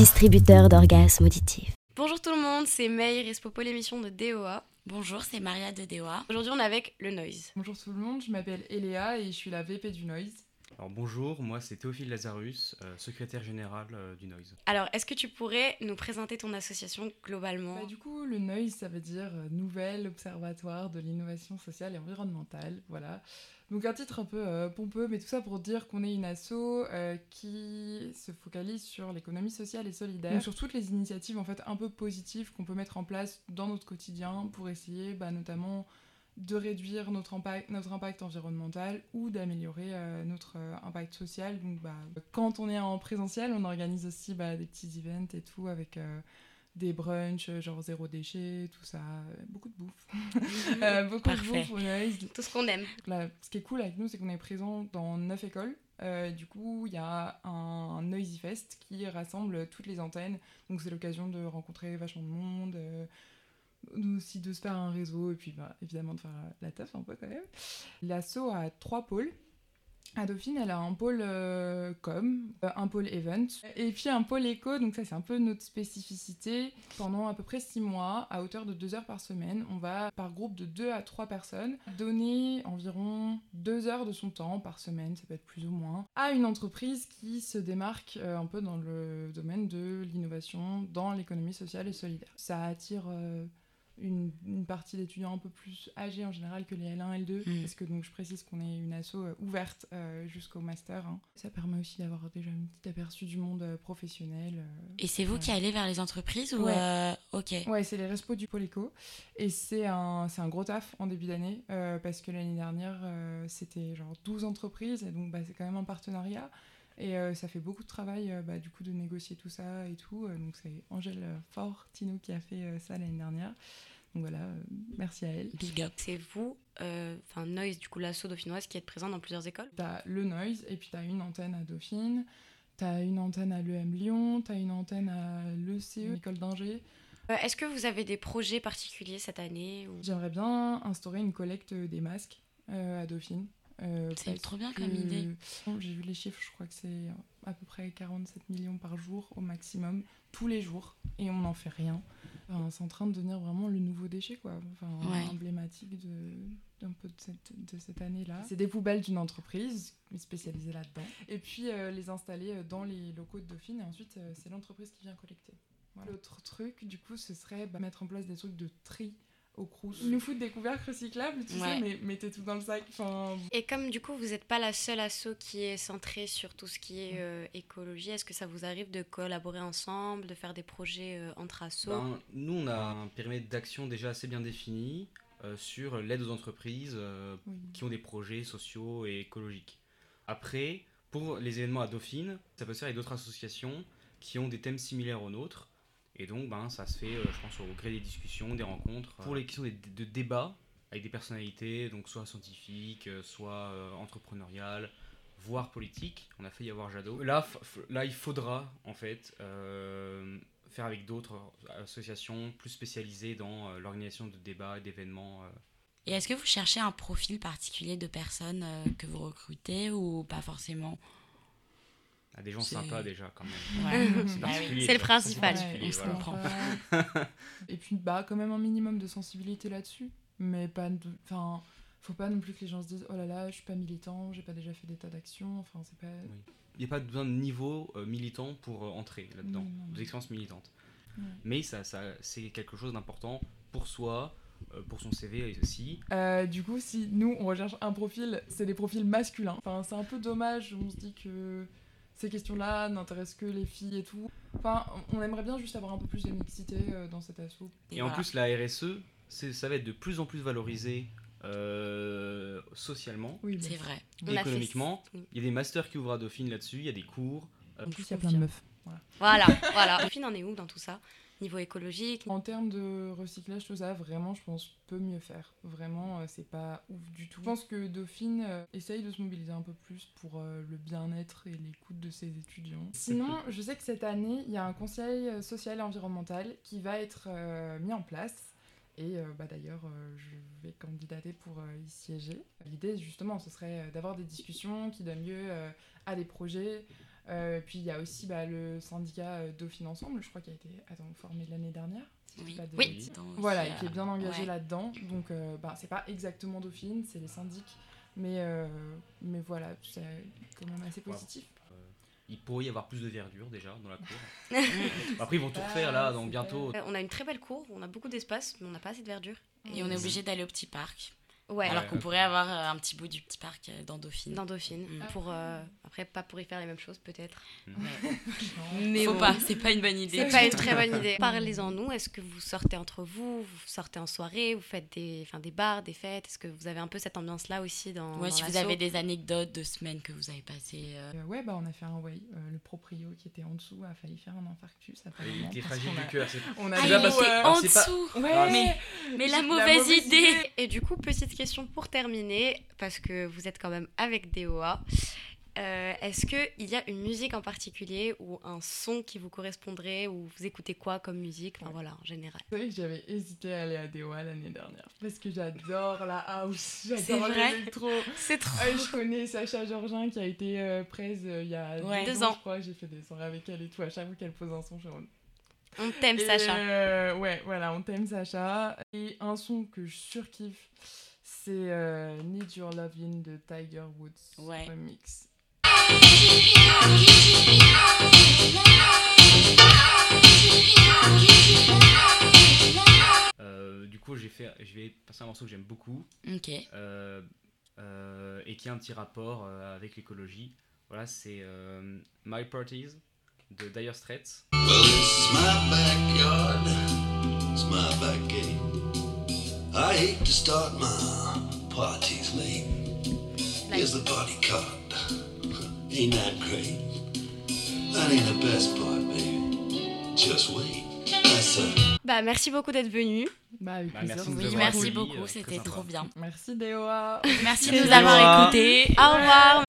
distributeur d'orgasmes auditifs. Bonjour tout le monde, c'est May, Respopo, l'émission de DOA. Bonjour, c'est Maria de DOA. Aujourd'hui, on est avec le Noise. Bonjour tout le monde, je m'appelle Eléa et je suis la VP du Noise. Alors bonjour, moi c'est Théophile Lazarus, euh, secrétaire général euh, du Noise. Alors, est-ce que tu pourrais nous présenter ton association globalement? Bah, du coup, le Noise, ça veut dire euh, Nouvel Observatoire de l'innovation sociale et environnementale. Voilà. Donc un titre un peu euh, pompeux, mais tout ça pour dire qu'on est une asso euh, qui se focalise sur l'économie sociale et solidaire, Donc, sur toutes les initiatives en fait un peu positives qu'on peut mettre en place dans notre quotidien pour essayer bah, notamment de réduire notre impact, notre impact environnemental ou d'améliorer euh, notre euh, impact social. Donc bah, quand on est en présentiel, on organise aussi bah, des petits events et tout avec euh, des brunchs, genre zéro déchet, tout ça, beaucoup de bouffe. Beaucoup Parfait. de bouffe. Tout ce qu'on aime. Là, ce qui est cool avec nous, c'est qu'on est présent dans neuf écoles. Du coup, il y a un Noisy Fest qui rassemble toutes les antennes. Donc, c'est l'occasion de rencontrer vachement de monde, nous aussi de se faire un réseau et puis bah, évidemment de faire la, la teuf un peu quand même. L'asso a trois pôles. À Dauphine, elle a un pôle euh, com, euh, un pôle event et puis un pôle éco. Donc ça, c'est un peu notre spécificité. Pendant à peu près six mois, à hauteur de deux heures par semaine, on va par groupe de deux à trois personnes donner environ deux heures de son temps par semaine, ça peut être plus ou moins, à une entreprise qui se démarque euh, un peu dans le domaine de l'innovation dans l'économie sociale et solidaire. Ça attire euh, une, une partie d'étudiants un peu plus âgés en général que les L1, L2, Mm. parce que donc je précise qu'on est une asso euh, ouverte euh, jusqu'au master. hein. Ça permet aussi d'avoir déjà un petit aperçu du monde euh, professionnel. euh. Et c'est vous qui allez vers les entreprises ou Ouais. Ok. Ouais, c'est les respos du pôle éco. Et c'est un, un gros taf en début d'année, parce que l'année dernière, c'était genre 12 entreprises, et donc bah, c'est quand même un partenariat. Et euh, ça fait beaucoup de travail, euh, bah, du coup, de négocier tout ça et tout. Euh, donc c'est Angèle Fortino qui a fait ça l'année dernière. Donc voilà, merci à elle. Big up. C'est vous, euh, enfin Noise, du coup, l'asso dauphinoise qui est présent dans plusieurs écoles? T'as le Noise, et puis t'as une antenne à Dauphine, t'as une antenne à l'EM Lyon, t'as une antenne à l'ECE, l'école d'ingé. Euh, est-ce que vous avez des projets particuliers cette année ou... J'aimerais bien instaurer une collecte des masques euh, à Dauphine. Euh, C'est trop bien comme idée. J'ai vu les chiffres, je crois que c'est à peu près 47 millions par jour au maximum, tous les jours, et on n'en fait rien. Enfin, c'est en train de devenir vraiment le nouveau déchet, quoi. Enfin, Ouais. emblématique de, d'un peu de cette, de cette année-là. C'est des poubelles d'une entreprise spécialisée là-dedans. Et puis euh, les installer euh, dans les locaux de Dauphine, et ensuite euh, c'est l'entreprise qui vient collecter. Voilà. L'autre truc, du coup, ce serait bah, mettre en place des trucs de tri au crous. Ils nous foutent des couvercles recyclables, tu Ouais. sais, mais mettez tout dans le sac. Enfin, Et comme du coup, vous n'êtes pas la seule asso qui est centrée sur tout ce qui est euh, écologie, est-ce que ça vous arrive de collaborer ensemble, de faire des projets euh, entre assos? Ben, nous on a un périmètre d'action déjà assez bien défini euh, sur l'aide aux entreprises euh, oui. qui ont des projets sociaux et écologiques. Après, pour les événements à Dauphine, ça peut se faire avec d'autres associations qui ont des thèmes similaires aux nôtres. Et donc, ben, ça se fait, euh, je pense, au gré des discussions, des rencontres. Pour les questions des- de débat avec des personnalités, donc soit scientifiques, euh, soit euh, entrepreneuriales, voire politiques, on a fait y avoir Jadot. Là, là il faudra, en fait, euh, faire avec d'autres associations plus spécialisées dans euh, l'organisation de débats et d'événements. euh, Et est-ce que vous cherchez un profil particulier de personnes euh, que vous recrutez ou pas forcément? À des gens sympas déjà, quand même. Ouais. C'est le principal. On se voilà. comprend. Et puis, bah, quand même un minimum de sensibilité là-dessus. Mais pas. Enfin, faut pas non plus que les gens se disent oh là là, je suis pas militant, j'ai pas déjà fait d'état d'action. Enfin, c'est pas. Il n'y a pas besoin de niveau euh, militant pour euh, entrer là-dedans, Non, non, non. d'expérience militante. Ouais. Mais ça, ça, c'est quelque chose d'important pour soi, euh, pour son CV aussi. Euh, du coup, si nous on recherche un profil, c'est des profils masculins. Enfin, c'est un peu dommage. On se dit que ces questions-là n'intéressent que les filles et tout. Enfin, on aimerait bien juste avoir un peu plus de mixité euh, dans cet assaut. Et, en voilà. plus, la RSE, ça va être de plus en plus valorisé euh, socialement Oui, c'est vrai. Fait- économiquement. Il y a des masters qui ouvrent à Dauphine là-dessus, il y a des cours. Euh, En plus, il y a plein de meufs. Voilà, voilà. Dauphine en est où dans tout ça? Niveau écologique En termes de recyclage, tout ça, vraiment, je pense, peut mieux faire. Vraiment, euh, c'est pas ouf du tout. Je pense que Dauphine euh, essaye de se mobiliser un peu plus pour euh, le bien-être et l'écoute de ses étudiants. Sinon, je sais que cette année, il y a un conseil social et environnemental qui va être mis en place. Et euh, bah, d'ailleurs, euh, je vais candidater pour euh, y siéger. L'idée, justement, ce serait d'avoir des discussions qui donnent lieu euh, à des projets Euh, puis il y a aussi bah, le syndicat euh, Dauphine Ensemble, je crois, qui a été attends, formé l'année dernière. si Oui. pas de Oui. Voilà, et qui est bien engagé ouais. là-dedans. Donc, euh, bah, c'est pas exactement Dauphine, c'est les syndics. Mais, euh, mais voilà, c'est quand même assez positif. Il pourrait y avoir plus de verdure déjà dans la cour. Après, ils vont tout refaire là, donc c'est bientôt. On a une très belle cour, on a beaucoup d'espace, mais on n'a pas assez de verdure. Et on est obligé d'aller au petit parc. Ouais, Alors qu'on pourrait avoir euh, un petit bout du petit parc euh, dans Dauphine. dans Dauphine. Mm. Pour, euh, après, pas pour y faire les mêmes choses peut-être. Mais Mais faut bon. pas, c'est pas une bonne idée. C'est pas une très bonne idée. Parlez-en nous. Est-ce que vous sortez entre vous, vous sortez en soirée, vous faites des, enfin, des bars, des fêtes? Est-ce que vous avez un peu cette ambiance-là aussi dans Ouais, dans si vous avez des anecdotes de semaines que vous avez passées. euh, Euh, ouais, bah, on a fait un way. Euh, le proprio qui était en dessous a failli faire un infarctus. pas Il était fragile du a- cœur. On a Ah, déjà alors, en pas- dessous Ouais, Ah, mais- Mais la La mauvaise mauvaise idée Et du coup, petite question pour terminer, parce que vous êtes quand même avec DOA. Euh, Est-ce qu'il y a une musique en particulier ou un son qui vous correspondrait ou vous écoutez quoi comme musique? Enfin Ouais. voilà, en général. C'est vrai que j'avais hésité à aller à DOA l'année dernière. Parce que j'adore la house, j'adore l'électro. C'est trop. Ouais, je connais Sacha Georgin qui a été euh, presse euh, il y a Ouais. deux, Deux ans, je crois. J'ai fait des soirées avec elle et tout. À chaque fois qu'elle pose un son, je On t'aime, Sacha. euh, ouais, voilà, on t'aime Sacha. Et un son que je surkiffe, c'est euh, Need Your Lovin' de Tiger Woods Ouais. remix. Euh, du coup, j'ai fait, je vais passer un morceau que j'aime beaucoup Ok. euh, euh, et qui a un petit rapport euh, avec l'écologie. Voilà, c'est euh, My Parties de Dire Straits. Well, it's my backyard, it's my back gate. I hate to start my parties late. Here's the party card. Ain't that great? That ain't the best part, baby. Just wait. That's a Bah, merci beaucoup d'être venu. Bah, avec Bah, merci Oui, merci beaucoup, euh, c'était trop bien. Merci DOA. Merci de nous avoir voir. écoutés. Au revoir.